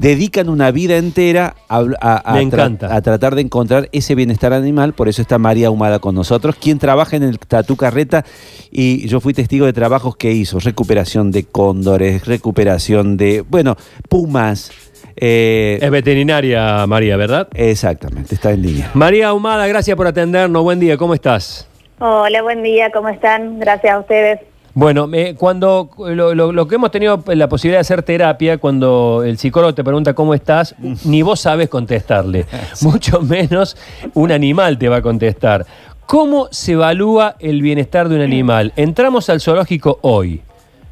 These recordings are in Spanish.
dedican una vida entera a, a- a Me tra- encanta. a tratar de encontrar ese bienestar animal. Por eso está María Humada con nosotros, quien trabaja en el Tatú Carreta y yo fui testigo de trabajos que hizo, recuperación de cóndores, recuperación de, bueno, pumas. eh, Es veterinaria, María, ¿verdad? exactamente, está en línea. María Ahumada, gracias por atendernos. Buen día, ¿cómo estás? Hola, buen día, ¿cómo están? Gracias a ustedes. Bueno, cuando lo, lo- lo que hemos tenido la posibilidad de hacer terapia, cuando el psicólogo te pregunta cómo estás, ni vos sabes contestarle, mucho menos un animal te va a contestar. ¿Cómo se evalúa el bienestar de un animal? Entramos al zoológico hoy,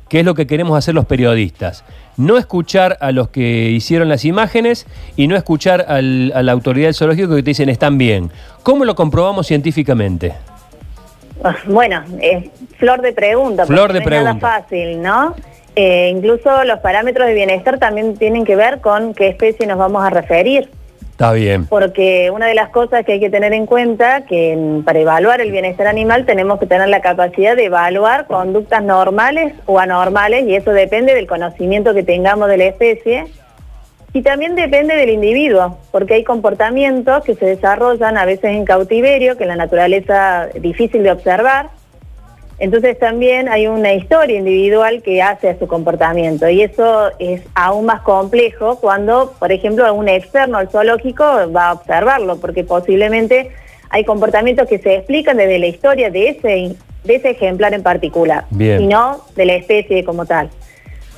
que es lo que queremos hacer los periodistas. No escuchar a los que hicieron las imágenes y no escuchar al- a la autoridad del zoológico que te dicen están bien. ¿Cómo lo comprobamos científicamente? Bueno, es flor de pregunta. Flor de no es nada pregunta. fácil, ¿no? Eh, incluso los parámetros de bienestar también tienen que ver con qué especie nos vamos a referir. Está bien. Porque una de las cosas que hay que tener en cuenta que para evaluar el bienestar animal tenemos que tener la capacidad de evaluar conductas normales o anormales y eso depende del conocimiento que tengamos de la especie y también depende del individuo, porque hay comportamientos que se desarrollan a veces en cautiverio, que en la naturaleza es difícil de observar. Entonces también hay una historia individual que hace a su comportamiento y eso es aún más complejo cuando, por ejemplo, un externo al zoológico va a observarlo, porque posiblemente hay comportamientos que se explican desde la historia de ese, de ese ejemplar en particular Bien. y no de la especie como tal.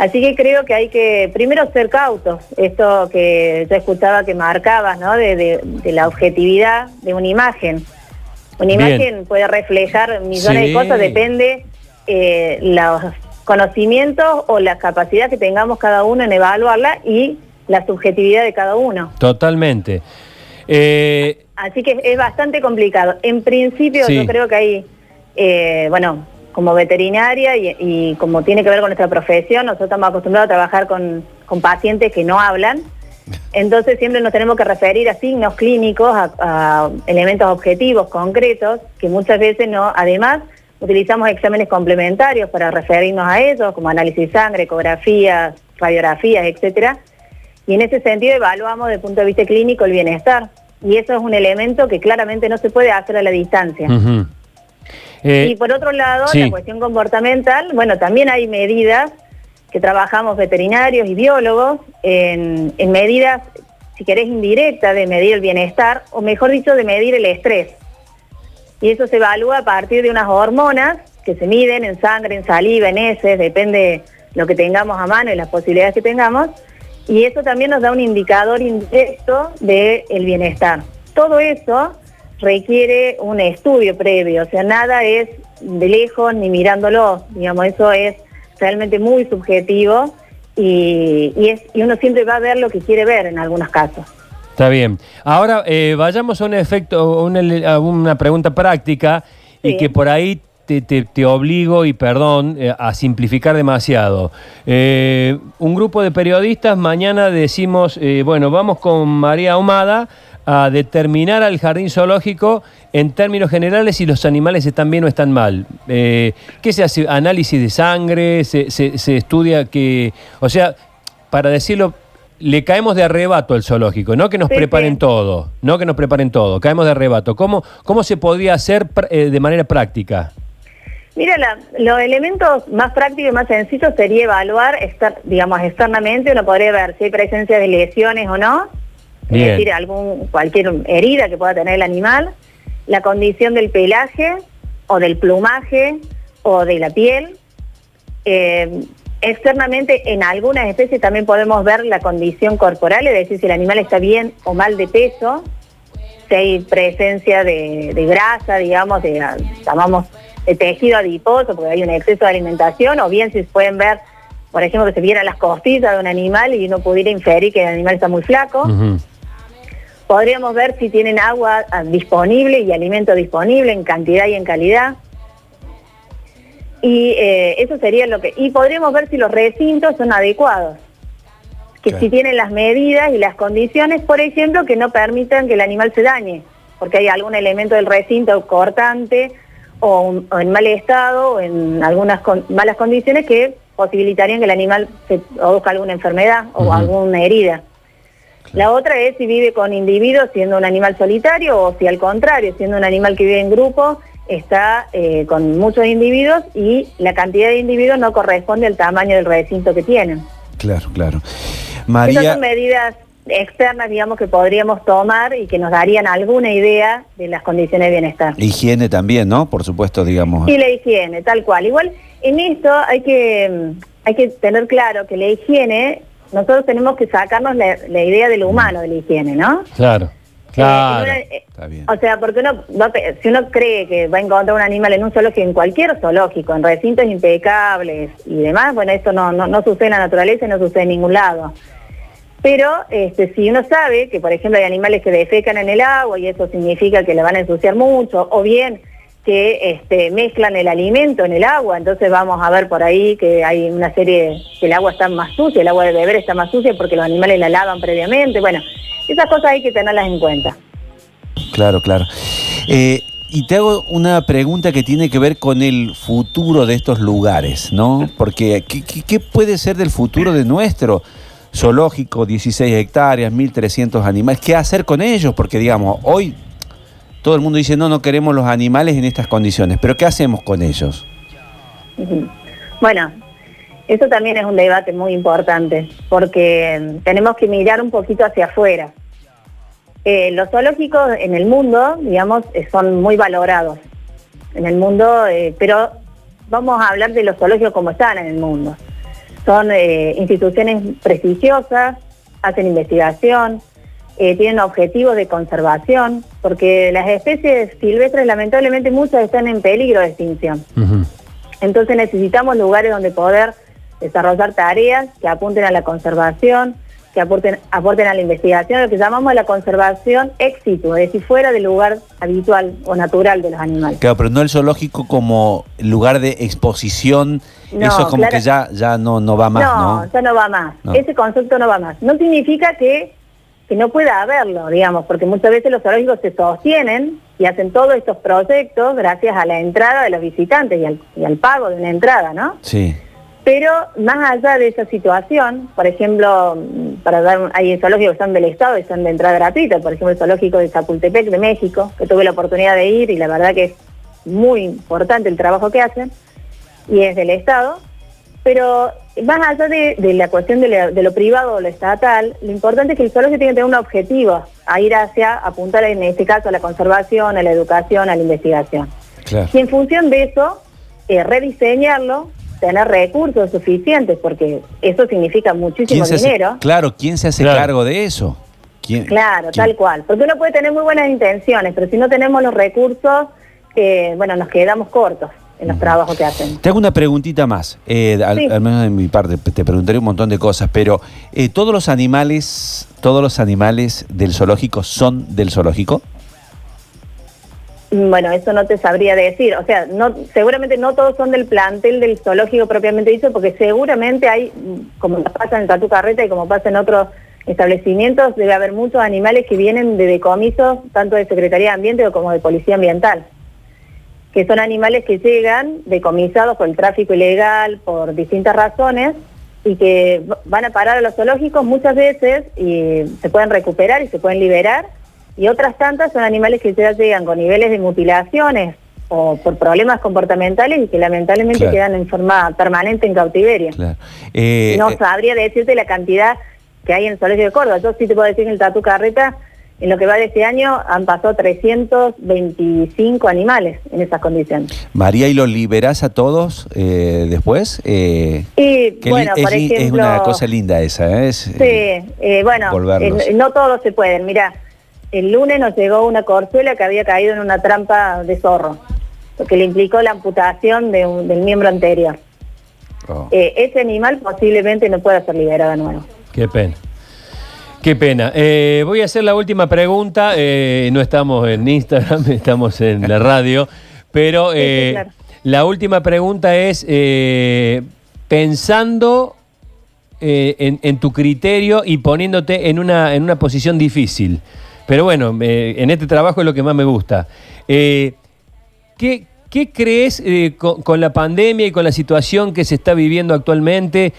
Así que creo que hay que primero ser cautos, esto que yo escuchaba que marcabas, ¿no? De, de- de la objetividad de una imagen. Una Bien. imagen puede reflejar millones Sí. de cosas, depende eh, los conocimientos o la capacidad que tengamos cada uno en evaluarla y la subjetividad de cada uno. Totalmente. Eh, Así que es bastante complicado. En principio Sí. yo creo que hay, eh, bueno, como veterinaria y, como tiene que ver con nuestra profesión, nosotros estamos acostumbrados a trabajar con, con pacientes que no hablan. Entonces siempre nos tenemos que referir a signos clínicos, a, elementos objetivos, concretos, que muchas veces no, además utilizamos exámenes complementarios para referirnos a ellos, como análisis de sangre, ecografías, radiografías, etcétera. Y en ese sentido evaluamos desde el punto de vista clínico el bienestar. Y eso es un elemento que claramente no se puede hacer a la distancia. Eh, y por otro lado, sí. la cuestión comportamental, bueno, también hay medidas que trabajamos veterinarios y biólogos en, en medidas, si querés, indirectas de medir el bienestar, o mejor dicho, de medir el estrés. Y eso se evalúa a partir de unas hormonas que se miden en sangre, en saliva, en heces, depende lo que tengamos a mano y las posibilidades que tengamos. Y eso también nos da un indicador indirecto del bienestar. Todo eso requiere un estudio previo, o sea, nada es de lejos ni mirándolo, digamos, eso es realmente muy subjetivo y, y es, y uno siempre va a ver lo que quiere ver en algunos casos. Está bien. Ahora eh, vayamos a un efecto, una, a una pregunta práctica y que por ahí te, te- te obligo, y perdón, eh, a simplificar demasiado. Eh, un grupo de periodistas mañana decimos, eh, bueno, vamos con María Ahumada a determinar al jardín zoológico en términos generales si los animales están bien o están mal. Eh, ¿Qué se hace? ¿Análisis de sangre? ¿Se, se- se estudia que...? O sea, para decirlo, le caemos de arrebato al zoológico, no que nos Sí, preparen sí. todo, no que nos preparen todo, caemos de arrebato. ¿Cómo, cómo se podría hacer pr- eh, de manera práctica? Mira, la- los elementos más prácticos y más sencillos sería evaluar, exter- digamos, externamente, uno podría ver si hay presencia de lesiones o no, Bien. es decir, algún, cualquier herida que pueda tener el animal, la condición del pelaje o del plumaje o de la piel. Eh, externamente, en algunas especies también podemos ver la condición corporal, es decir, si el animal está bien o mal de peso, si hay presencia de, de grasa, digamos, de, llamamos de tejido adiposo, porque hay un exceso de alimentación, o bien si pueden ver, por ejemplo, que se vieran las costillas de un animal y uno pudiera inferir que el animal está muy flaco. Podríamos ver si tienen agua disponible y alimento disponible en cantidad y en calidad. Y eh, eso sería lo que... Y podríamos ver si los recintos son adecuados. Que Claro. si tienen las medidas y las condiciones, por ejemplo, que no permitan que el animal se dañe. Porque hay algún elemento del recinto cortante o, un- o en mal estado o en algunas con- malas condiciones que posibilitarían que el animal se produzca alguna enfermedad o alguna herida. La otra es si vive con individuos siendo un animal solitario o si al contrario, siendo un animal que vive en grupo, está eh, con muchos individuos y la cantidad de individuos no corresponde al tamaño del recinto que tienen. Claro, claro. Esas María, son medidas externas, digamos, que podríamos tomar y que nos darían alguna idea de las condiciones de bienestar. higiene también, ¿no? Por supuesto, digamos. Y la higiene, tal cual. Igual, en esto hay que, mm, hay que tener claro que la higiene, nosotros tenemos que sacarnos la, la idea de lo humano de la higiene, ¿no? Claro, claro. Eh, en una- eh, Está bien. O sea, porque uno va a pe- si uno cree que va a encontrar un animal en un zoológico, en cualquier zoológico, en recintos impecables y demás, bueno, esto no, no, no sucede en la naturaleza y no sucede en ningún lado. Pero este, si uno sabe que, por ejemplo, hay animales que defecan en el agua y eso significa que le van a ensuciar mucho, o bien que este, mezclan el alimento en el agua, entonces vamos a ver por ahí que hay una serie, que el agua está más sucia, el agua de beber está más sucia porque los animales la lavan previamente. Bueno, esas cosas hay que tenerlas en cuenta. Claro, claro. Eh, y te hago una pregunta que tiene que ver con el futuro de estos lugares, ¿no? Porque, ¿qué, puede ser del futuro de nuestro zoológico? 16 hectáreas, 1.300 animales. ¿Qué hacer con ellos? Porque, digamos, hoy todo el mundo dice, no, no queremos los animales en estas condiciones. Pero, ¿qué hacemos con ellos? Bueno, eso también es un debate muy importante, porque mm, tenemos que mirar un poquito hacia afuera. Eh, los zoológicos en el mundo, digamos, eh, son muy valorados en el mundo, eh, pero vamos a hablar de los zoológicos como están en el mundo. Son instituciones prestigiosas, hacen investigación, eh, tienen objetivos de conservación, porque las especies silvestres lamentablemente muchas están en peligro de extinción. Entonces necesitamos lugares donde poder desarrollar tareas que apunten a la conservación, que aporten, aporten a la investigación, lo que llamamos la conservación éxito, es decir, fuera del lugar habitual o natural de los animales. Claro, pero no el zoológico como lugar de exposición. No, Eso como claro. que ya, ya no, no va más, ¿no? ya no va más. No. Ese concepto no va más. No significa que, que no pueda haberlo, digamos, porque muchas veces los zoológicos se sostienen y hacen todos estos proyectos gracias a la entrada de los visitantes y al, y al pago de una entrada, ¿no? Sí. Pero más allá de esa situación, por ejemplo, para dar, hay zoológicos que son del Estado y son de entrada gratuita, por ejemplo el zoológico de Chapultepec de México, que tuve la oportunidad de ir y la verdad que es muy importante el trabajo que hacen, y es del Estado, pero más allá de, de la cuestión de, la- de lo privado o lo estatal, lo importante es que el zoológico tiene que tener un objetivo, a ir hacia, apuntar en este caso a la conservación, a la educación, a la investigación. Claro. Y en función de eso, eh, rediseñarlo, tener recursos suficientes, porque eso significa muchísimo hace- dinero. claro, ¿quién se hace Claro. cargo de eso? ¿Quién- Claro, quién- tal cual. Porque uno puede tener muy buenas intenciones, pero si no tenemos los recursos, eh, bueno, nos quedamos cortos en los trabajos que hacen. Te hago una preguntita más, eh, al, Sí. al menos de mi parte, te preguntaré un montón de cosas, pero eh, ¿todos los animales, todos los animales del zoológico son del zoológico? Bueno, eso no te sabría decir. O sea, no, seguramente no todos son del plantel del zoológico propiamente dicho, porque seguramente hay, mm, como pasa en Tatu Carreta y como pasa en otros establecimientos, debe haber muchos animales que vienen de decomisos, tanto de Secretaría de Ambiente como de Policía Ambiental, que son animales que llegan decomisados por el tráfico ilegal, por distintas razones, y que van a parar a los zoológicos muchas veces y se pueden recuperar y se pueden liberar y otras tantas son animales que ya llegan con niveles de mutilaciones o por problemas comportamentales y que lamentablemente Claro. quedan en forma permanente en cautiverio. Claro. Eh, no eh, sabría decirte la cantidad que hay en el Zoológico de Córdoba. Yo sí te puedo decir que en el Tatu Carreta, en lo que va de este año, han pasado 325 animales en esas condiciones. María, ¿y los liberás a todos eh, después? Eh, Y bueno, es, por ejemplo... es una cosa linda esa, ¿eh? Es, Sí, eh, bueno, volverlos. eh, no todos se pueden. Mira, el lunes nos llegó una corzuela que había caído en una trampa de zorro, porque le implicó la amputación de un- del miembro anterior. oh. Eh, ese animal posiblemente no pueda ser liberado de nuevo. Qué pena. Qué pena. Eh, voy a hacer la última pregunta. eh, no estamos en Instagram, estamos en la radio. Pero sí, eh, claro. la última pregunta es, pensando en, en tu criterio y poniéndote en una, en una posición difícil. Pero bueno, en este trabajo es lo que más me gusta. ¿qué, qué crees con, con la pandemia y con la situación que se está viviendo actualmente?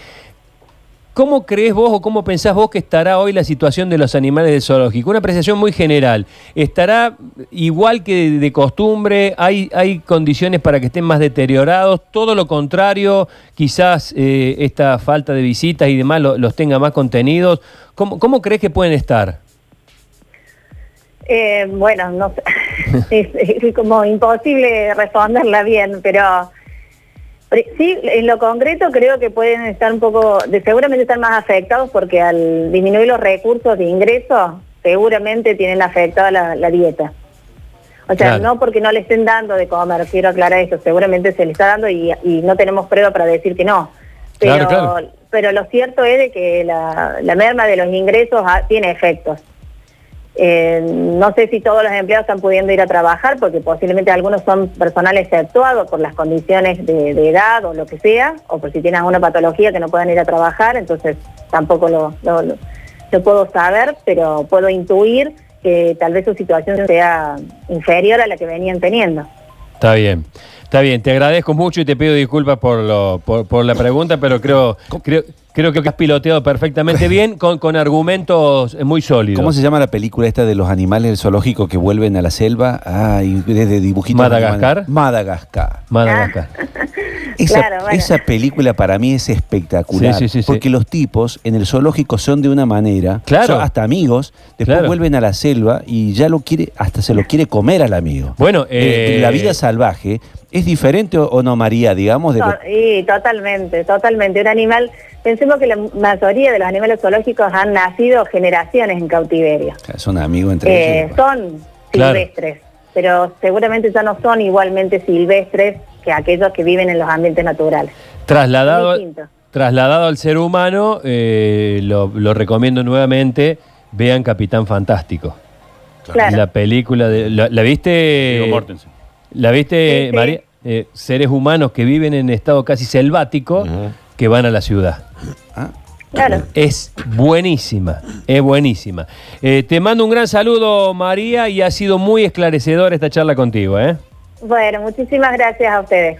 ¿Cómo crees vos o cómo pensás vos que estará hoy la situación de los animales del zoológico? Una apreciación muy general. ¿Estará igual que de, costumbre? ¿Hay, ¿Hay condiciones para que estén más deteriorados? ¿Todo lo contrario? Quizás eh, esta falta de visitas y demás lo- los tenga más contenidos. ¿Cómo, cómo crees que pueden estar? Eh, bueno, no es, es como imposible responderla bien, pero sí, en lo concreto creo que pueden estar un poco, de, seguramente están más afectados porque al disminuir los recursos de ingreso, seguramente tienen afectada la, la dieta. O sea, Claro. no porque no le estén dando de comer, quiero aclarar eso, seguramente se le está dando y, y no tenemos prueba para decir que no. Pero, Claro, claro. pero lo cierto es de que la, la merma de los ingresos ha- tiene efectos. Eh, no sé si todos los empleados están pudiendo ir a trabajar porque posiblemente algunos son personal exceptuado por las condiciones de, edad o lo que sea, o por si tienen alguna patología que no puedan ir a trabajar, entonces tampoco lo puedo saber, pero puedo intuir que tal vez su situación sea inferior a la que venían teniendo. Está bien, está bien. Te agradezco mucho y te pido disculpas por, lo, por, por la pregunta, pero creo, creo, creo que has piloteado perfectamente bien con, con argumentos muy sólidos. ¿Cómo se llama la película esta de los animales del zoológico que vuelven a la selva? Ay, desde dibujitos. ¿Madagascar? Madagascar. Madagascar. Esa, Claro, bueno. esa película para mí es espectacular. Sí, sí, sí, sí. porque los tipos en el zoológico son de una manera, Claro. son hasta amigos, después Claro. vuelven a la selva y ya lo quiere, hasta se lo quiere comer al amigo. Bueno, Eh, eh, la vida salvaje es diferente o, no, María, digamos, de Y totalmente, totalmente. Un animal, pensemos que la mayoría de los animales zoológicos han nacido generaciones en cautiverio. son amigos entre Eh, ellos. son Claro. silvestres, pero seguramente ya no son igualmente silvestres que aquellos que viven en los ambientes naturales. Trasladado, trasladado al ser humano, eh, lo, lo recomiendo nuevamente. Vean Capitán Fantástico. Claro. La película de. ¿La, la viste? Viggo Mortensen. ¿La viste, Sí, sí. María? Eh, seres humanos que viven en estado casi selvático que van a la ciudad. Ah, Claro. Es buenísima, es buenísima. Eh, te mando un gran saludo, María, y ha sido muy esclarecedora esta charla contigo, ¿eh? Bueno, muchísimas gracias a ustedes.